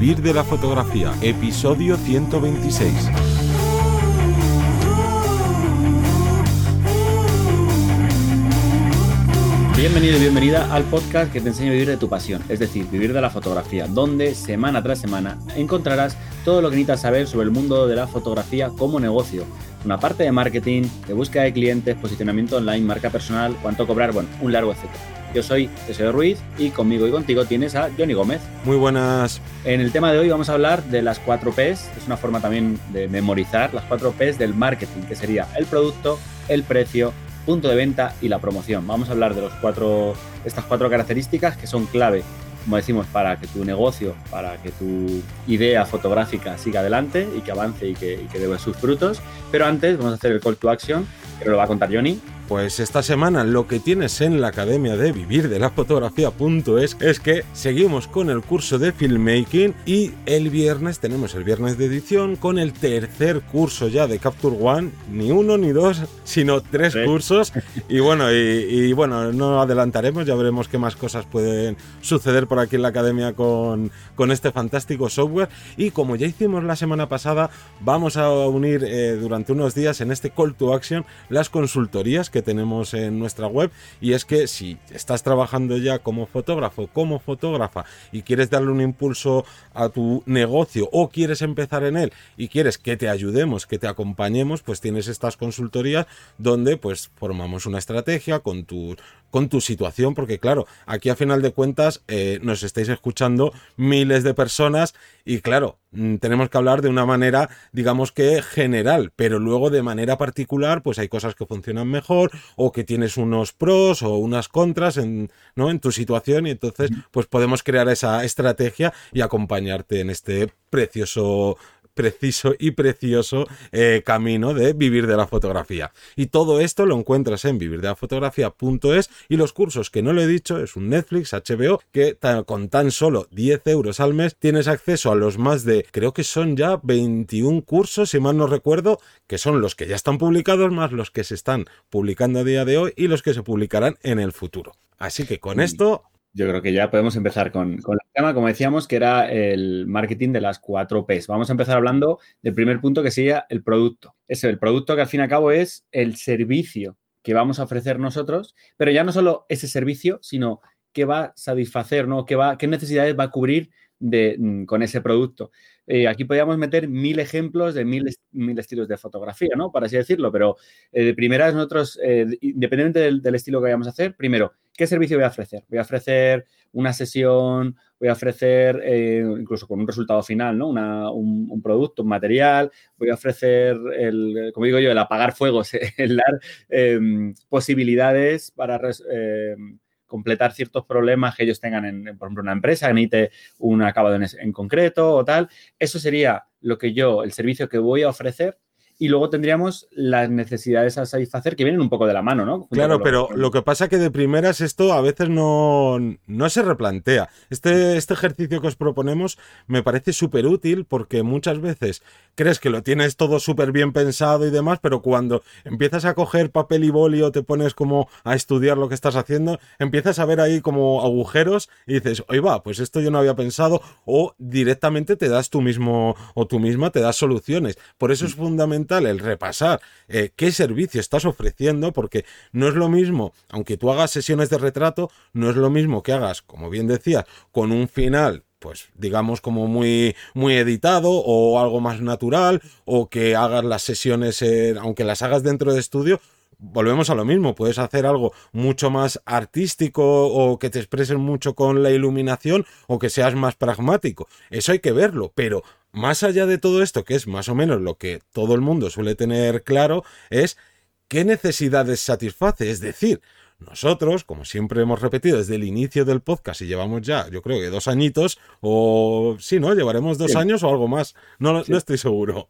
Vivir de la fotografía, episodio 126. Bienvenido y bienvenida al podcast que te enseña a vivir de tu pasión, es decir, vivir de la fotografía, donde semana tras semana encontrarás todo lo que necesitas saber sobre el mundo de la fotografía como negocio. Una parte de marketing, de búsqueda de clientes, posicionamiento online, marca personal, cuánto cobrar, bueno, un largo etcétera. Yo soy José Ruiz y conmigo y contigo tienes a Johnny Gómez. Muy buenas. En el tema de hoy vamos a hablar de las 4 Ps, es una forma también de memorizar las 4 Ps del marketing, que sería el producto, el precio, punto de venta y la promoción. Vamos a hablar de los cuatro, estas cuatro características que son clave, como decimos, para que tu negocio, para que tu idea fotográfica siga adelante y que avance y que, y que dé sus frutos. Pero antes vamos a hacer el call to action, que lo va a contar Johnny. Pues esta semana lo que tienes en la Academia de Vivir de la Fotografía.es es que seguimos con el curso de filmmaking y el viernes tenemos el viernes de edición con el tercer curso ya de Capture One, ni uno ni dos, sino tres cursos. Y bueno, y, bueno, no adelantaremos, ya veremos qué más cosas pueden suceder por aquí en la Academia con, con este fantástico software. Y como ya hicimos la semana pasada, vamos a unir eh, durante unos días en este call to action las consultorías que tenemos en nuestra web y es que si estás trabajando ya como fotógrafo, como fotógrafa y quieres darle un impulso a tu negocio o quieres empezar en él y quieres que te ayudemos, que te acompañemos, pues tienes estas consultorías donde pues formamos una estrategia con tu con tu situación, porque claro, aquí a final de cuentas eh, nos estáis escuchando miles de personas y claro, mm, tenemos que hablar de una manera, digamos que general, pero luego de manera particular, pues hay cosas que funcionan mejor o que tienes unos pros o unas contras en, ¿no? en tu situación y entonces pues podemos crear esa estrategia y acompañarte en este precioso preciso y precioso eh, camino de vivir de la fotografía. Y todo esto lo encuentras en vivirdelafotografía.es y los cursos que no lo he dicho es un Netflix, HBO, que con tan solo 10 euros al mes tienes acceso a los más de, creo que son ya 21 cursos, si mal no recuerdo, que son los que ya están publicados más los que se están publicando a día de hoy y los que se publicarán en el futuro. Así que con esto yo creo que ya podemos empezar con, con, el tema, como decíamos, que era el marketing de las cuatro Ps. Vamos a empezar hablando del primer punto que sería el producto. Es el producto que al fin y al cabo es el servicio que vamos a ofrecer nosotros, pero ya no solo ese servicio, sino qué va a satisfacer, ¿no? ¿Qué, va, qué necesidades va a cubrir mm, con ese producto. Eh, aquí podríamos meter mil ejemplos de mil, estilos de fotografía, ¿no? Para así decirlo, pero eh, de primeras nosotros, eh, independientemente del, estilo que vayamos a hacer, primero, ¿qué servicio voy a ofrecer? Voy a ofrecer una sesión, voy a ofrecer incluso con un resultado final, ¿no? Un, producto, un material, voy a ofrecer, el, como digo yo, el apagar fuegos, el dar em, posibilidades para completar ciertos problemas que ellos tengan en, por ejemplo, una empresa que necesite un acabado en concreto o tal. Eso sería lo que yo, el servicio que voy a ofrecer y luego tendríamos las necesidades a satisfacer que vienen un poco de la mano, ¿no? claro, pero lo que pasa que de primeras esto a veces no, no se replantea. Este, este ejercicio que os proponemos me parece súper útil porque muchas veces crees que lo tienes todo súper bien pensado y demás, pero cuando empiezas a coger papel y boli o te pones como a estudiar lo que estás haciendo, empiezas a ver ahí como agujeros y dices, oye va, pues esto yo no había pensado o directamente te das tú mismo o tú misma te das soluciones. Por eso es fundamental el repasar eh, qué servicio estás ofreciendo, porque no es lo mismo, aunque tú hagas sesiones de retrato, no es lo mismo que hagas, como bien decía, con un final pues digamos como muy muy editado o algo más natural o que hagas las sesiones aunque las hagas dentro de estudio volvemos a lo mismo, puedes hacer algo mucho más artístico o que te expresen mucho con la iluminación o que seas más pragmático. Eso hay que verlo, pero más allá de todo esto, que es más o menos lo que todo el mundo suele tener claro, es qué necesidades satisface. Es decir, nosotros, como siempre hemos repetido desde el inicio del podcast y llevamos ya, yo creo que dos añitos, o sí, ¿no? Llevaremos dos años o algo más. No, no estoy seguro.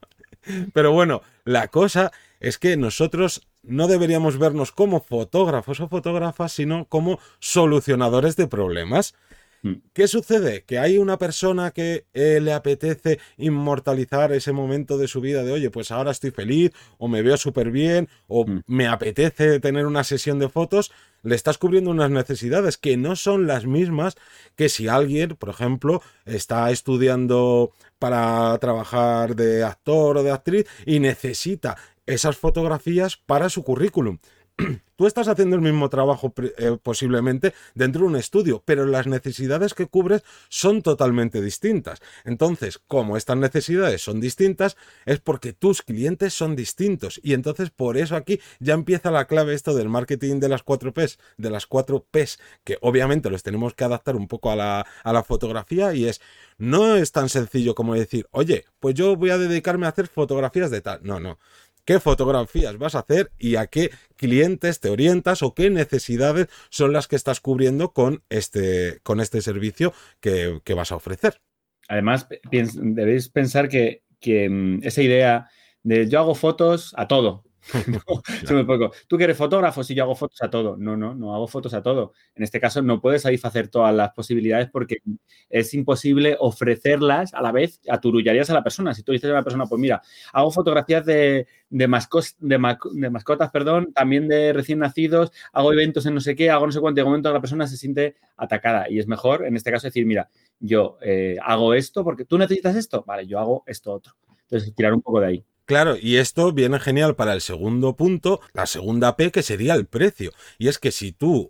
Pero bueno, la cosa es que nosotros no deberíamos vernos como fotógrafos o fotógrafas, sino como solucionadores de problemas. Hmm. ¿Qué sucede? Que hay una persona que eh, le apetece inmortalizar ese momento de su vida de, oye, pues ahora estoy feliz, o me veo súper bien, o hmm. me apetece tener una sesión de fotos, le estás cubriendo unas necesidades que no son las mismas que si alguien, por ejemplo, está estudiando para trabajar de actor o de actriz y necesita esas fotografías para su currículum. Tú estás haciendo el mismo trabajo eh, posiblemente dentro de un estudio, pero las necesidades que cubres son totalmente distintas. Entonces, como estas necesidades son distintas, es porque tus clientes son distintos. Y entonces por eso aquí ya empieza la clave esto del marketing de las cuatro P's, de las cuatro P's, que obviamente los tenemos que adaptar un poco a la, a la fotografía y es, no es tan sencillo como decir, oye, pues yo voy a dedicarme a hacer fotografías de tal. No, no qué fotografías vas a hacer y a qué clientes te orientas o qué necesidades son las que estás cubriendo con este, con este servicio que, vas a ofrecer. Además, debéis pensar que, que mm, esa idea de yo hago fotos a todo, Tú que eres fotógrafo, si yo hago fotos a todo. No, no, no hago fotos a todo. En este caso no puedes satisfacer todas las posibilidades porque es imposible ofrecerlas a la vez, aturullarías a la persona. Si tú dices a una persona, pues mira, hago fotografías de, de, de, mascotas, perdón, también de recién nacidos, hago eventos en no sé qué, hago no sé cuánto, y momento la persona se siente atacada. Y es mejor, en este caso, decir, mira, yo eh, hago esto porque tú necesitas esto, vale, yo hago esto otro. Entonces, tirar un poco de ahí. Claro, y esto viene genial para el segundo punto, la segunda P, que sería el precio. Y es que si tú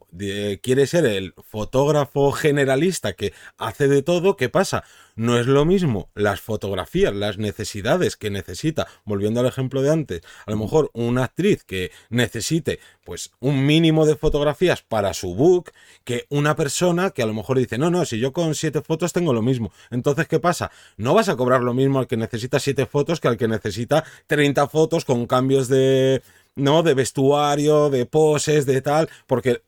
quieres ser el fotógrafo generalista que hace de todo, ¿qué pasa? No es lo mismo las fotografías, las necesidades que necesita, volviendo al ejemplo de antes, a lo mejor una actriz que necesite pues un mínimo de fotografías para su book, que una persona que a lo mejor dice, no, no, si yo con siete fotos tengo lo mismo. Entonces, ¿qué pasa? No vas a cobrar lo mismo al que necesita siete fotos que al que necesita 30 fotos con cambios de, ¿no? De vestuario, de poses, de tal, porque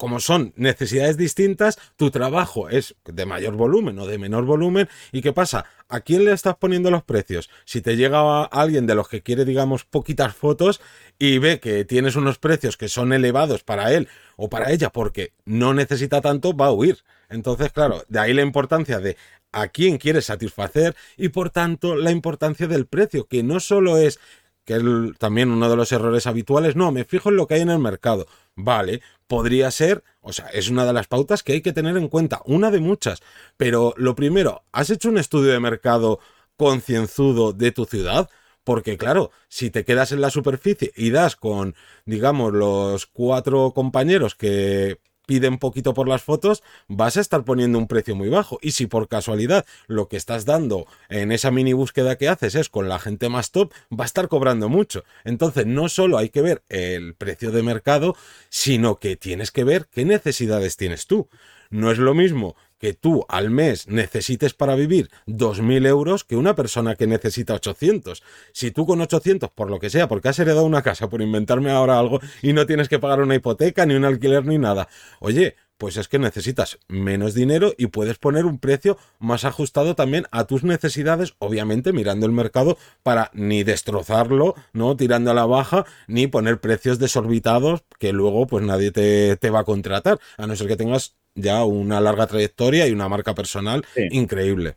como son necesidades distintas, tu trabajo es de mayor volumen o de menor volumen. ¿Y qué pasa? ¿A quién le estás poniendo los precios? Si te llega alguien de los que quiere, digamos, poquitas fotos y ve que tienes unos precios que son elevados para él o para ella porque no necesita tanto, va a huir. Entonces, claro, de ahí la importancia de a quién quieres satisfacer y por tanto la importancia del precio, que no solo es que es también uno de los errores habituales, no, me fijo en lo que hay en el mercado. Vale, podría ser, o sea, es una de las pautas que hay que tener en cuenta, una de muchas. Pero lo primero, ¿has hecho un estudio de mercado concienzudo de tu ciudad? Porque claro, si te quedas en la superficie y das con, digamos, los cuatro compañeros que piden poquito por las fotos, vas a estar poniendo un precio muy bajo. Y si por casualidad lo que estás dando en esa mini búsqueda que haces es con la gente más top, va a estar cobrando mucho. Entonces, no solo hay que ver el precio de mercado, sino que tienes que ver qué necesidades tienes tú. No es lo mismo que tú al mes necesites para vivir 2.000 euros que una persona que necesita 800. Si tú con 800, por lo que sea, porque has heredado una casa, por inventarme ahora algo, y no tienes que pagar una hipoteca, ni un alquiler, ni nada, oye, pues es que necesitas menos dinero y puedes poner un precio más ajustado también a tus necesidades, obviamente mirando el mercado para ni destrozarlo, no tirando a la baja, ni poner precios desorbitados que luego pues nadie te, te va a contratar, a no ser que tengas ya una larga trayectoria y una marca personal increíble.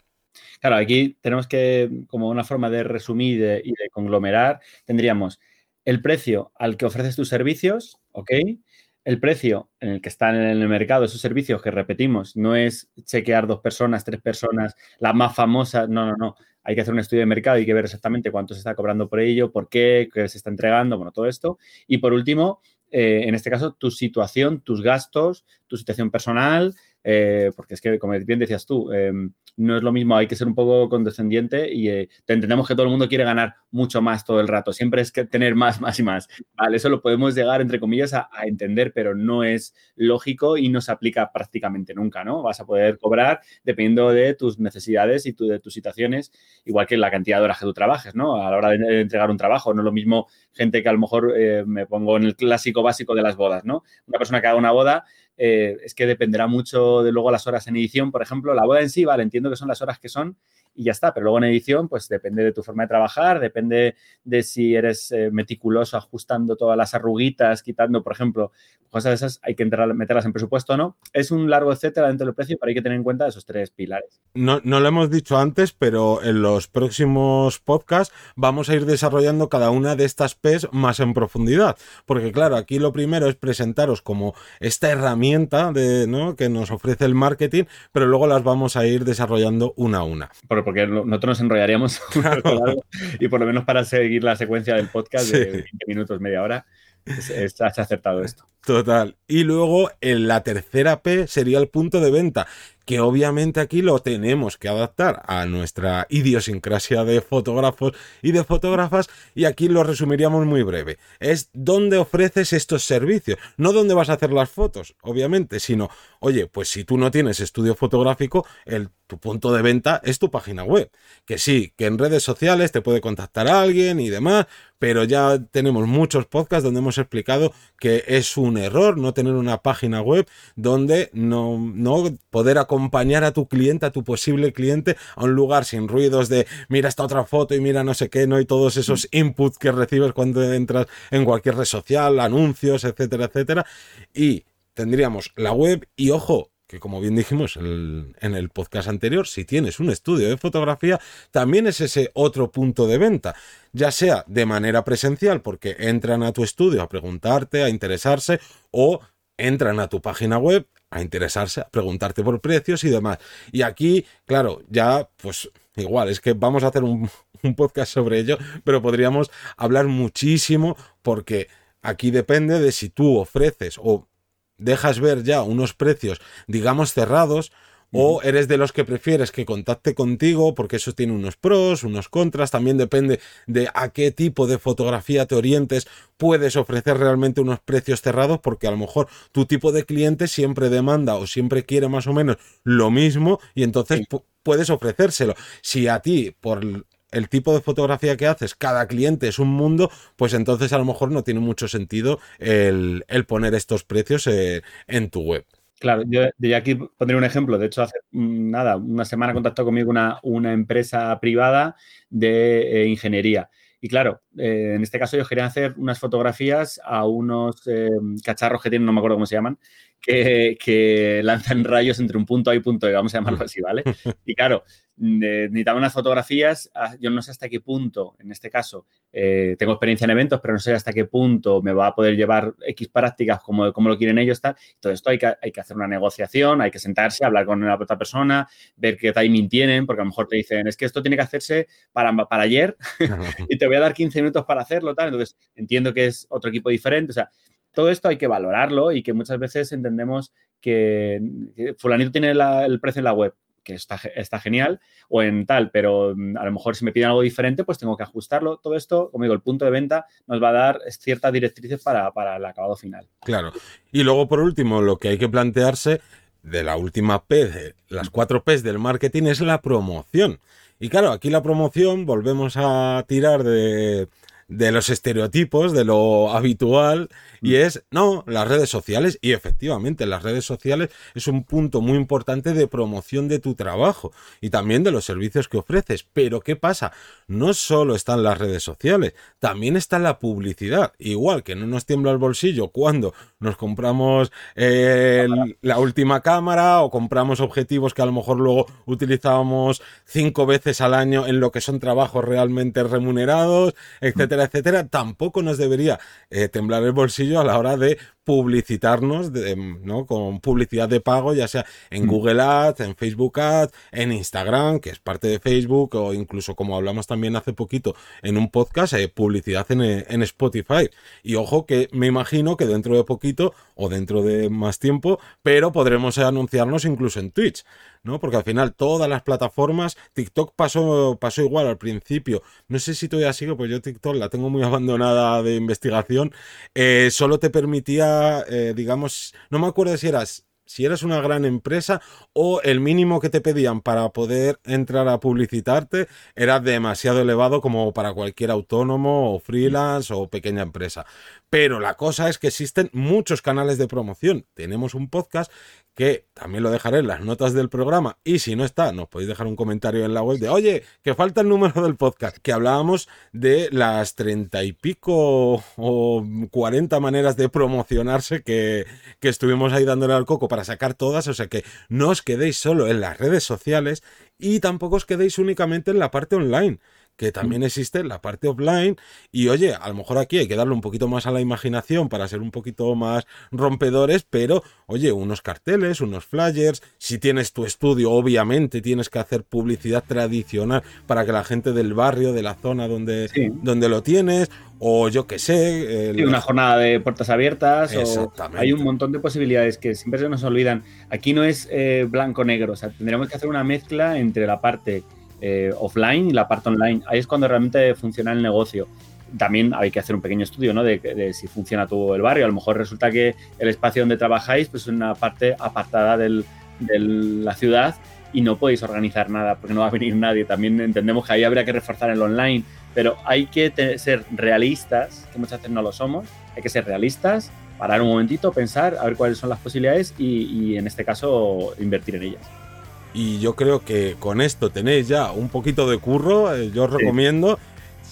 Claro, aquí tenemos que, como una forma de resumir y de, conglomerar, tendríamos el precio al que ofreces tus servicios, ¿ok? El precio en el que están en el mercado esos servicios que repetimos, no es chequear dos personas, tres personas, las más famosas, no, no, no. Hay que hacer un estudio de mercado, y que ver exactamente cuánto se está cobrando por ello, por qué, qué se está entregando, bueno, todo esto. Y por último, eh, en este caso, tu situación, tus gastos, tu situación personal, eh, porque es que, como bien decías tú, em, no es lo mismo, hay que ser un poco condescendiente y eh, entendemos que todo el mundo quiere ganar mucho más todo el rato, siempre es que tener más, más y más. Vale, eso lo podemos llegar, entre comillas, a, entender, pero no es lógico y no se aplica prácticamente nunca, ¿no? Vas a poder cobrar dependiendo de tus necesidades y de tus situaciones, igual que la cantidad de horas que tú trabajes, ¿no? A la hora de entregar un trabajo, no es lo mismo gente que a lo mejor eh, me pongo en el clásico básico de las bodas, ¿no? Una persona que haga una boda, eh, es que dependerá mucho de luego las horas en edición, por ejemplo, la boda en sí, vale, entiendo que son las horas que son y ya está. Pero luego en edición, pues depende de tu forma de trabajar, depende de si eres eh, meticuloso ajustando todas las arruguitas, quitando, por ejemplo, cosas de esas, hay que entrar, meterlas en presupuesto o no. Es un largo etcétera dentro del precio, pero hay que tener en cuenta esos tres pilares. No, no lo hemos dicho antes, pero en los próximos podcasts vamos a ir desarrollando cada una de estas P's más en profundidad. Porque claro, aquí lo primero es presentaros como esta herramienta de, ¿no? que nos ofrece el marketing, pero luego las vamos a ir desarrollando una a una. Porque nosotros nos enrollaríamos y por lo menos para seguir la secuencia del podcast de 20 minutos, media hora, está acertado esto. Total. Y luego en la tercera P sería el punto de venta, que obviamente aquí lo tenemos que adaptar a nuestra idiosincrasia de fotógrafos y de fotógrafas y aquí lo resumiríamos muy breve. Es dónde ofreces estos servicios, no dónde vas a hacer las fotos, obviamente, sino, oye, pues si tú no tienes estudio fotográfico, el, tu punto de venta es tu página web. Que sí, que en redes sociales te puede contactar alguien y demás, pero ya tenemos muchos podcasts donde hemos explicado que es un error no tener una página web donde no, no poder acompañar a tu cliente, a tu posible cliente, a un lugar sin ruidos de mira esta otra foto y mira no sé qué, no hay todos esos inputs que recibes cuando entras en cualquier red social, anuncios, etcétera, etcétera. Y tendríamos la web y ojo, que como bien dijimos en el, podcast anterior, si tienes un estudio de fotografía, también es ese otro punto de venta, ya sea de manera presencial, porque entran a tu estudio a preguntarte, a interesarse, o entran a tu página web a interesarse, a preguntarte por precios y demás. Y aquí, claro, ya pues igual, es que vamos a hacer un, un podcast sobre ello, pero podríamos hablar muchísimo porque aquí depende de si tú ofreces o dejas ver ya unos precios, digamos, cerrados, o eres de los que prefieres que contacte contigo porque eso tiene unos pros, unos contras, también depende de a qué tipo de fotografía te orientes, puedes ofrecer realmente unos precios cerrados porque a lo mejor tu tipo de cliente siempre demanda o siempre quiere más o menos lo mismo y entonces puedes ofrecérselo. Si a ti por el tipo de fotografía que haces, cada cliente es un mundo, pues entonces a lo mejor no tiene mucho sentido el, poner estos precios eh, en tu web. Claro, yo, aquí pondré un ejemplo. De hecho, hace mm, nada, una semana contactó conmigo una, una empresa privada de eh, ingeniería. Y claro, eh, en este caso yo quería hacer unas fotografías a unos cacharros que tienen, no me acuerdo cómo se llaman, que, que, lanzan rayos entre un punto A y punto B, vamos a llamarlo así, ¿vale? Y claro, necesitaba unas fotografías, ah, yo no sé hasta qué punto, en este caso, eh, tengo experiencia en eventos, pero no sé hasta qué punto me va a poder llevar X prácticas como, como lo quieren ellos, tal. Todo esto hay que, hay que hacer una negociación, hay que sentarse, hablar con la otra persona, ver qué timing tienen, porque a lo mejor te dicen, es que esto tiene que hacerse para, para ayer y te voy a dar 15 minutos para hacerlo, tal. Entonces, entiendo que es otro equipo diferente, o sea, todo esto hay que valorarlo y que muchas veces entendemos que, fulanito tiene el precio en la web, que está, está, genial, o en tal, pero mm, a lo mejor si me piden algo diferente, pues tengo que ajustarlo. Todo esto, como digo, el punto de venta nos va a dar ciertas directrices para, para el acabado final. Claro. Y luego, por último, lo que hay que plantearse de la última P, de las cuatro P's del marketing, es la promoción. Y claro, aquí la promoción volvemos a tirar de de los estereotipos, de lo habitual, y mm. es, no, las redes sociales, y efectivamente, las redes sociales es un punto muy importante de promoción de tu trabajo y también de los servicios que ofreces. Pero ¿qué pasa? No solo están las redes sociales, también está la publicidad. Igual que no nos tiembla el bolsillo cuando nos compramos la última cámara o compramos objetivos que a lo mejor luego utilizábamos cinco veces al año en lo que son trabajos realmente remunerados, etcétera tampoco nos debería eh, temblar el bolsillo a la hora de publicitarnos ¿no? con publicidad de pago, ya sea en mm. Google Ads, en Facebook Ads, en Instagram, que es parte de Facebook, o incluso como hablamos también hace poquito en un podcast, eh, publicidad en, eh, en Spotify. Y ojo que me imagino que dentro de poquito o dentro de más tiempo, pero podremos anunciarnos incluso en Twitch. ¿no? Porque al final todas las plataformas, TikTok pasó, pasó igual al principio. No sé si todavía sigo, pues yo TikTok la tengo muy abandonada de investigación. Eh, solo te permitía, eh, digamos, no me acuerdo si eras si eres una gran empresa o el mínimo que te pedían para poder entrar a publicitarte era demasiado elevado como para cualquier autónomo o freelance o pequeña empresa. Pero la cosa es que existen muchos canales de promoción. Tenemos un podcast que también lo dejaré en las notas del programa y si no está, nos podéis dejar un comentario en la web de, oye, que falta el número del podcast, que hablábamos de las treinta y pico o cuarenta maneras de promocionarse que, que estuvimos ahí dándole al coco para sacar todas, o sea que no os quedéis solo en las redes sociales y tampoco os quedéis únicamente en la parte online que también mm. existe la parte offline y oye, a lo mejor aquí hay que darle un poquito más a la imaginación para ser un poquito más rompedores, pero oye, unos carteles, unos flyers, si tienes tu estudio, obviamente tienes que hacer publicidad tradicional para que la gente del barrio, de la zona donde, donde lo tienes, o yo que sé. una jornada de puertas abiertas. O hay un montón de posibilidades que siempre se nos olvidan. Aquí no es eh, blanco-negro, o sea, tendríamos que hacer una mezcla entre la parte eh, offline y la parte online. Ahí es cuando realmente funciona el negocio. También hay que hacer un pequeño estudio ¿no? de, si funciona todo el barrio. A lo mejor resulta que el espacio donde trabajáis pues, es una parte apartada de la ciudad y no podéis organizar nada porque no va a venir nadie. También entendemos que ahí habría que reforzar el online, pero hay que ser realistas, que muchas veces no lo somos. Hay que ser realistas, parar un momentito, pensar, a ver cuáles son las posibilidades y, y en este caso invertir en ellas. Y yo creo que con esto tenéis ya un poquito de curro. Eh, yo os recomiendo,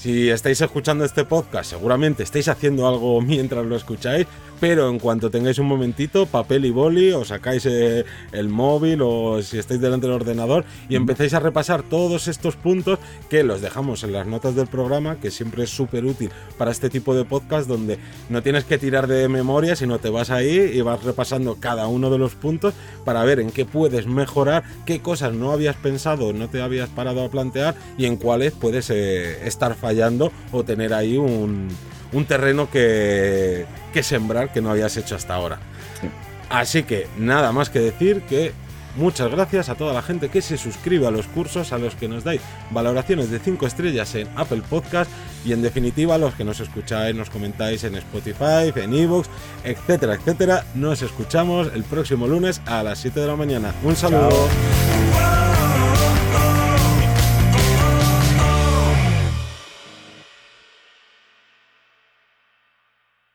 si estáis escuchando este podcast, seguramente estáis haciendo algo mientras lo escucháis pero en cuanto tengáis un momentito, papel y boli, os sacáis eh, el móvil o si estáis delante del ordenador y empezáis a repasar todos estos puntos que los dejamos en las notas del programa, que siempre es súper útil para este tipo de podcast donde no tienes que tirar de memoria, sino te vas ahí y vas repasando cada uno de los puntos para ver en qué puedes mejorar, qué cosas no habías pensado, no te habías parado a plantear y en cuáles puedes eh, estar fallando o tener ahí un un terreno que, que sembrar que no habías hecho hasta ahora. Así que nada más que decir que muchas gracias a toda la gente que se suscribe a los cursos, a los que nos dais valoraciones de 5 estrellas en Apple Podcast y en definitiva a los que nos escucháis, nos comentáis en Spotify, en Evox, etcétera, etcétera. Nos escuchamos el próximo lunes a las 7 de la mañana. Un saludo.